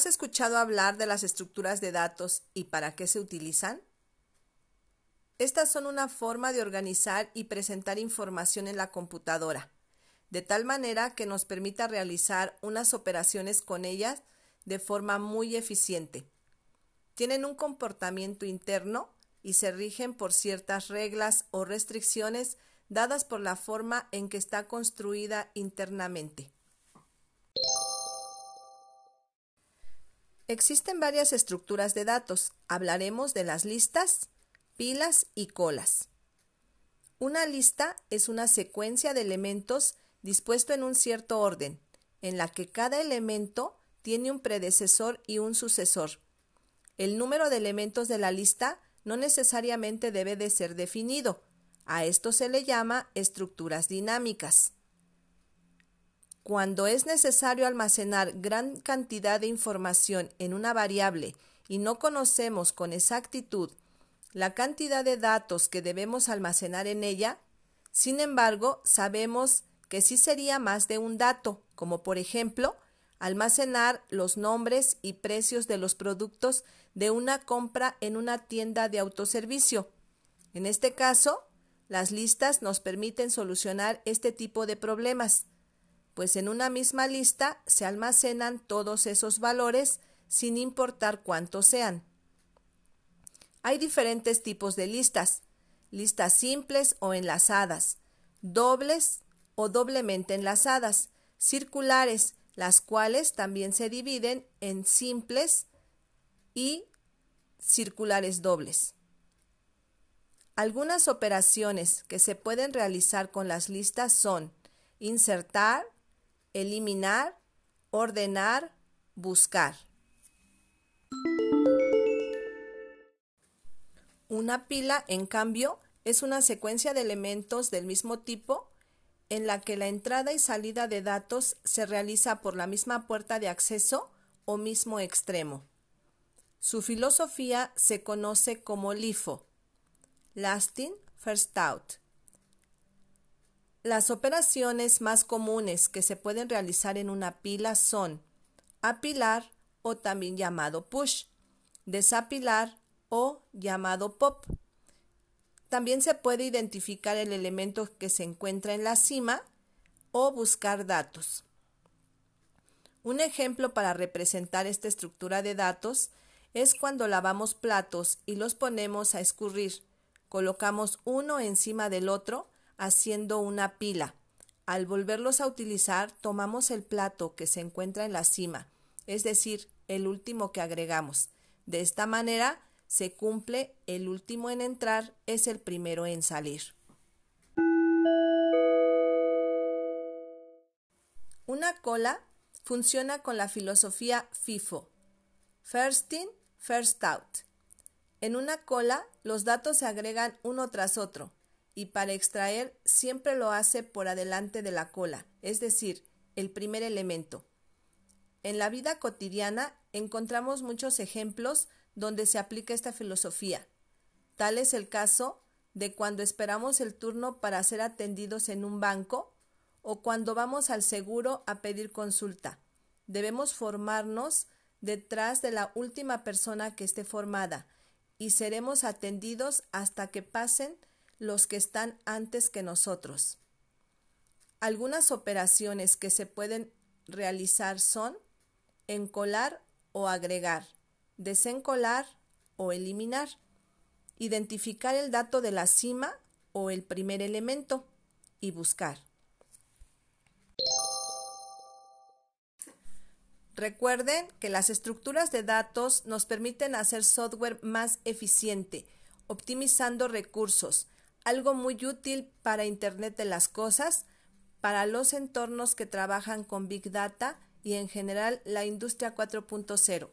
¿Has escuchado hablar de las estructuras de datos y para qué se utilizan? Estas son una forma de organizar y presentar información en la computadora, de tal manera que nos permita realizar unas operaciones con ellas de forma muy eficiente. Tienen un comportamiento interno y se rigen por ciertas reglas o restricciones dadas por la forma en que está construida internamente. Existen varias estructuras de datos. Hablaremos de las listas, pilas y colas. Una lista es una secuencia de elementos dispuesto en un cierto orden, en la que cada elemento tiene un predecesor y un sucesor. El número de elementos de la lista no necesariamente debe de ser definido. A esto se le llama estructuras dinámicas. Cuando es necesario almacenar gran cantidad de información en una variable y no conocemos con exactitud la cantidad de datos que debemos almacenar en ella, sin embargo, sabemos que sí sería más de un dato, como por ejemplo, almacenar los nombres y precios de los productos de una compra en una tienda de autoservicio. En este caso, las listas nos permiten solucionar este tipo de problemas pues en una misma lista se almacenan todos esos valores sin importar cuántos sean. Hay diferentes tipos de listas, listas simples o enlazadas, dobles o doblemente enlazadas, circulares, las cuales también se dividen en simples y circulares dobles. Algunas operaciones que se pueden realizar con las listas son insertar, eliminar, ordenar, buscar. Una pila, en cambio, es una secuencia de elementos del mismo tipo en la que la entrada y salida de datos se realiza por la misma puerta de acceso o mismo extremo. Su filosofía se conoce como LIFO, Lasting First Out, las operaciones más comunes que se pueden realizar en una pila son apilar o también llamado push, desapilar o llamado pop. También se puede identificar el elemento que se encuentra en la cima o buscar datos. Un ejemplo para representar esta estructura de datos es cuando lavamos platos y los ponemos a escurrir. Colocamos uno encima del otro haciendo una pila. Al volverlos a utilizar, tomamos el plato que se encuentra en la cima, es decir, el último que agregamos. De esta manera, se cumple el último en entrar es el primero en salir. Una cola funciona con la filosofía FIFO, First In, First Out. En una cola, los datos se agregan uno tras otro, y para extraer siempre lo hace por adelante de la cola, es decir, el primer elemento. En la vida cotidiana encontramos muchos ejemplos donde se aplica esta filosofía. Tal es el caso de cuando esperamos el turno para ser atendidos en un banco o cuando vamos al seguro a pedir consulta. Debemos formarnos detrás de la última persona que esté formada y seremos atendidos hasta que pasen los que están antes que nosotros. Algunas operaciones que se pueden realizar son encolar o agregar, desencolar o eliminar, identificar el dato de la cima o el primer elemento y buscar. Recuerden que las estructuras de datos nos permiten hacer software más eficiente, optimizando recursos, algo muy útil para Internet de las Cosas, para los entornos que trabajan con Big Data y en general la industria 4.0.